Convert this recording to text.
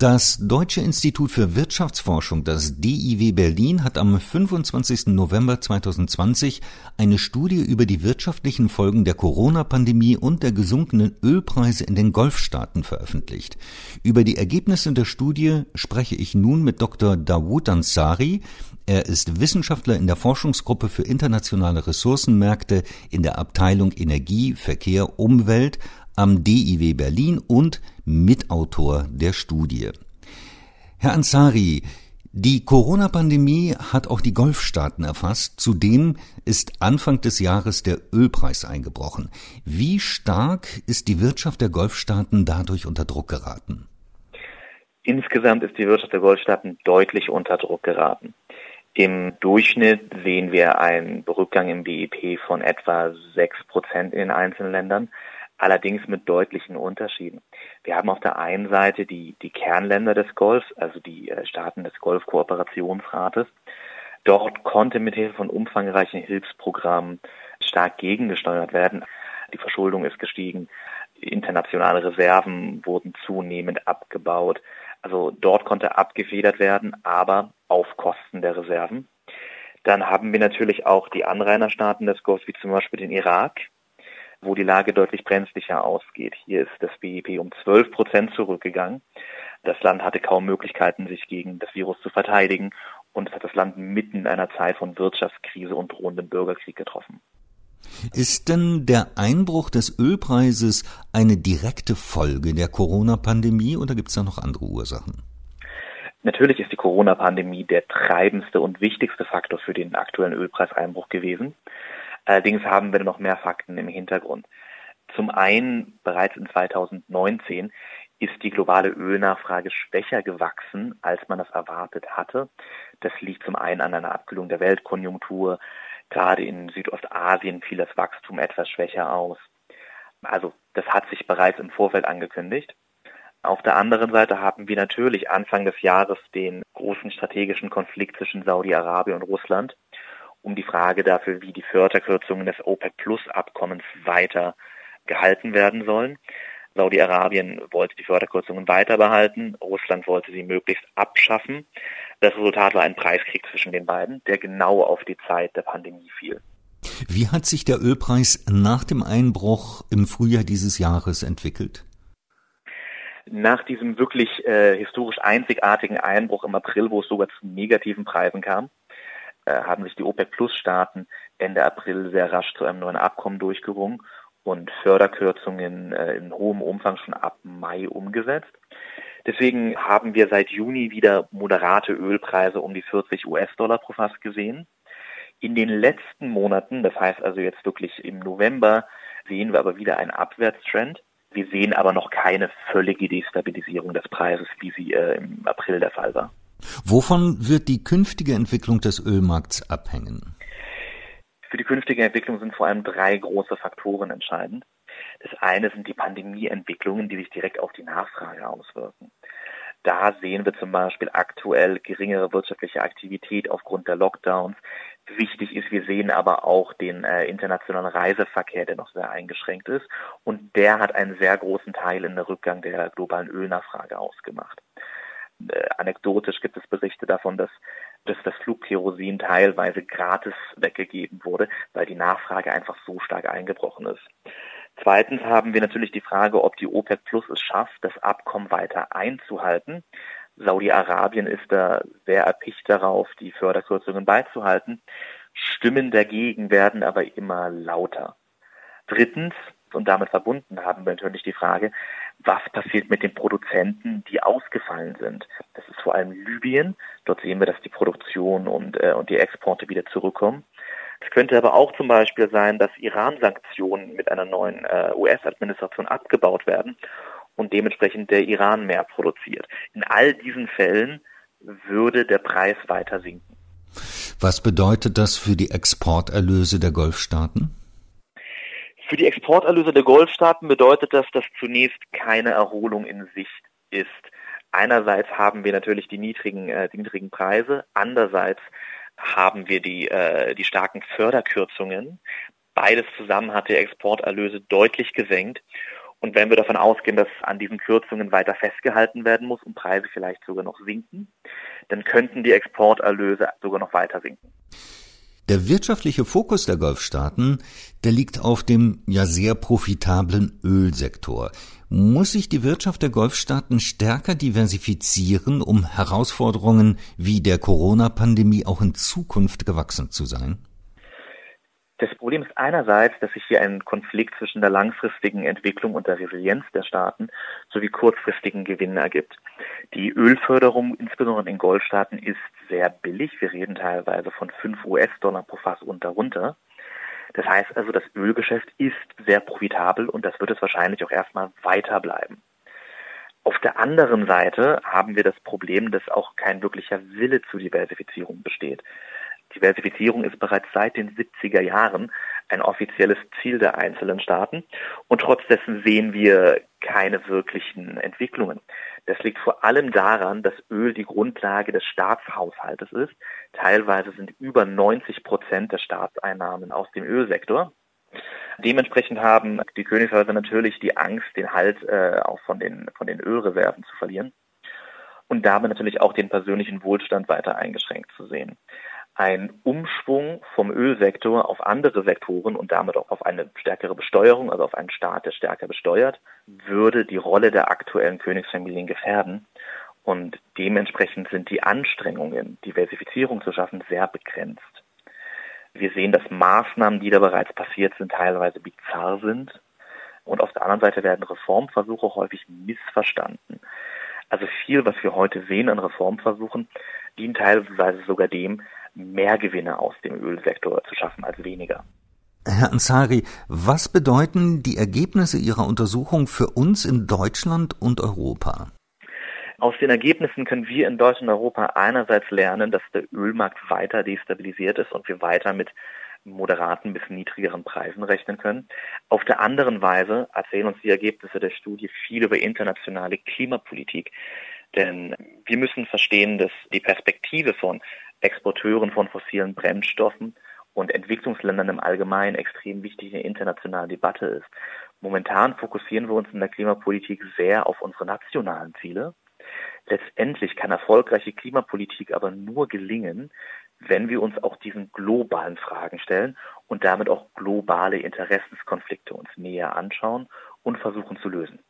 Das Deutsche Institut für Wirtschaftsforschung, das DIW Berlin, hat am 25. November 2020 eine Studie über die wirtschaftlichen Folgen der Corona-Pandemie und der gesunkenen Ölpreise in den Golfstaaten veröffentlicht. Über die Ergebnisse der Studie spreche ich nun mit Dr. Dawood Ansari. Er ist Wissenschaftler in der Forschungsgruppe für internationale Ressourcenmärkte in der Abteilung Energie, Verkehr, Umwelt am DIW Berlin und Mitautor der Studie. Herr Ansari, die Corona-Pandemie hat auch die Golfstaaten erfasst. Zudem ist Anfang des Jahres der Ölpreis eingebrochen. Wie stark ist die Wirtschaft der Golfstaaten dadurch unter Druck geraten? Insgesamt ist die Wirtschaft der Golfstaaten deutlich unter Druck geraten. Im Durchschnitt sehen wir einen Rückgang im BIP von etwa sechs Prozent in den einzelnen Ländern allerdings mit deutlichen Unterschieden. Wir haben auf der einen Seite die, die Kernländer des Golfs, also die äh, Staaten des Golfkooperationsrates. Dort konnte mithilfe von umfangreichen Hilfsprogrammen stark gegengesteuert werden. Die Verschuldung ist gestiegen, internationale Reserven wurden zunehmend abgebaut. Also dort konnte abgefedert werden, aber auf Kosten der Reserven. Dann haben wir natürlich auch die Anrainerstaaten des Golfs, wie zum Beispiel den Irak, wo die Lage deutlich brenzlicher ausgeht. Hier ist das BIP um 12 Prozent zurückgegangen. Das Land hatte kaum Möglichkeiten, sich gegen das Virus zu verteidigen und es hat das Land mitten in einer Zeit von Wirtschaftskrise und drohendem Bürgerkrieg getroffen. Ist denn der Einbruch des Ölpreises eine direkte Folge der Corona-Pandemie oder gibt es da noch andere Ursachen? Natürlich ist die Corona-Pandemie der treibendste und wichtigste Faktor für den aktuellen Ölpreiseinbruch gewesen. Allerdings haben wir noch mehr Fakten im Hintergrund. Zum einen, bereits in 2019 ist die globale Ölnachfrage schwächer gewachsen, als man das erwartet hatte. Das liegt zum einen an einer Abkühlung der Weltkonjunktur. Gerade in Südostasien fiel das Wachstum etwas schwächer aus. Also das hat sich bereits im Vorfeld angekündigt. Auf der anderen Seite haben wir natürlich Anfang des Jahres den großen strategischen Konflikt zwischen Saudi-Arabien und Russland um die Frage dafür, wie die Förderkürzungen des OPEC-Plus-Abkommens weiter gehalten werden sollen. Saudi-Arabien wollte die Förderkürzungen weiter behalten, Russland wollte sie möglichst abschaffen. Das Resultat war ein Preiskrieg zwischen den beiden, der genau auf die Zeit der Pandemie fiel. Wie hat sich der Ölpreis nach dem Einbruch im Frühjahr dieses Jahres entwickelt? Nach diesem wirklich äh, historisch einzigartigen Einbruch im April, wo es sogar zu negativen Preisen kam, haben sich die OPEC-Plus-Staaten Ende April sehr rasch zu einem neuen Abkommen durchgerungen und Förderkürzungen äh, in hohem Umfang schon ab Mai umgesetzt. Deswegen haben wir seit Juni wieder moderate Ölpreise um die 40 US-Dollar pro Fass gesehen. In den letzten Monaten, das heißt also jetzt wirklich im November, sehen wir aber wieder einen Abwärtstrend. Wir sehen aber noch keine völlige Destabilisierung des Preises, wie sie äh, im April der Fall war. Wovon wird die künftige Entwicklung des Ölmarkts abhängen? Für die künftige Entwicklung sind vor allem drei große Faktoren entscheidend. Das eine sind die Pandemieentwicklungen, die sich direkt auf die Nachfrage auswirken. Da sehen wir zum Beispiel aktuell geringere wirtschaftliche Aktivität aufgrund der Lockdowns. Wichtig ist, wir sehen aber auch den äh, internationalen Reiseverkehr, der noch sehr eingeschränkt ist. Und der hat einen sehr großen Teil in der Rückgang der globalen Ölnachfrage ausgemacht. Äh, anekdotisch gibt es Berichte davon, dass, dass das Flugkerosin teilweise gratis weggegeben wurde, weil die Nachfrage einfach so stark eingebrochen ist. Zweitens haben wir natürlich die Frage, ob die OPEC Plus es schafft, das Abkommen weiter einzuhalten. Saudi-Arabien ist da sehr erpicht darauf, die Förderkürzungen beizuhalten. Stimmen dagegen werden aber immer lauter. Drittens, und damit verbunden haben wir natürlich die Frage, was passiert mit den Produzenten, die ausgefallen sind. Das ist vor allem Libyen. Dort sehen wir, dass die Produktion und, äh, und die Exporte wieder zurückkommen. Es könnte aber auch zum Beispiel sein, dass Iran-Sanktionen mit einer neuen äh, US-Administration abgebaut werden und dementsprechend der Iran mehr produziert. In all diesen Fällen würde der Preis weiter sinken. Was bedeutet das für die Exporterlöse der Golfstaaten? Für die Exporterlöse der Golfstaaten bedeutet das, dass zunächst keine Erholung in Sicht ist. Einerseits haben wir natürlich die niedrigen, äh, die niedrigen Preise, andererseits haben wir die, äh, die starken Förderkürzungen. Beides zusammen hat die Exporterlöse deutlich gesenkt. Und wenn wir davon ausgehen, dass an diesen Kürzungen weiter festgehalten werden muss und Preise vielleicht sogar noch sinken, dann könnten die Exporterlöse sogar noch weiter sinken. Der wirtschaftliche Fokus der Golfstaaten, der liegt auf dem ja sehr profitablen Ölsektor. Muss sich die Wirtschaft der Golfstaaten stärker diversifizieren, um Herausforderungen wie der Corona-Pandemie auch in Zukunft gewachsen zu sein? Das Problem ist einerseits, dass sich hier ein Konflikt zwischen der langfristigen Entwicklung und der Resilienz der Staaten sowie kurzfristigen Gewinnen ergibt. Die Ölförderung, insbesondere in Goldstaaten, ist sehr billig. Wir reden teilweise von 5 US-Dollar pro Fass und darunter. Das heißt also, das Ölgeschäft ist sehr profitabel und das wird es wahrscheinlich auch erstmal weiter bleiben. Auf der anderen Seite haben wir das Problem, dass auch kein wirklicher Wille zur Diversifizierung besteht. Diversifizierung ist bereits seit den 70er Jahren ein offizielles Ziel der einzelnen Staaten und trotz dessen sehen wir keine wirklichen Entwicklungen. Das liegt vor allem daran, dass Öl die Grundlage des Staatshaushaltes ist. Teilweise sind über 90 Prozent der Staatseinnahmen aus dem Ölsektor. Dementsprechend haben die Königshäuser natürlich die Angst, den Halt äh, auch von den, von den Ölreserven zu verlieren und damit natürlich auch den persönlichen Wohlstand weiter eingeschränkt zu sehen ein Umschwung vom Ölsektor auf andere Sektoren und damit auch auf eine stärkere Besteuerung, also auf einen Staat, der stärker besteuert, würde die Rolle der aktuellen Königsfamilien gefährden. Und dementsprechend sind die Anstrengungen, Diversifizierung zu schaffen, sehr begrenzt. Wir sehen, dass Maßnahmen, die da bereits passiert sind, teilweise bizarr sind. Und auf der anderen Seite werden Reformversuche häufig missverstanden. Also viel, was wir heute sehen an Reformversuchen, dient teilweise sogar dem, mehr Gewinne aus dem Ölsektor zu schaffen als weniger. Herr Ansari, was bedeuten die Ergebnisse Ihrer Untersuchung für uns in Deutschland und Europa? Aus den Ergebnissen können wir in Deutschland und Europa einerseits lernen, dass der Ölmarkt weiter destabilisiert ist und wir weiter mit moderaten bis niedrigeren Preisen rechnen können. Auf der anderen Weise erzählen uns die Ergebnisse der Studie viel über internationale Klimapolitik. Denn wir müssen verstehen, dass die Perspektive von Exporteuren von fossilen Brennstoffen und Entwicklungsländern im Allgemeinen extrem wichtig in der internationalen Debatte ist. Momentan fokussieren wir uns in der Klimapolitik sehr auf unsere nationalen Ziele. Letztendlich kann erfolgreiche Klimapolitik aber nur gelingen, wenn wir uns auch diesen globalen Fragen stellen und damit auch globale Interessenskonflikte uns näher anschauen und versuchen zu lösen.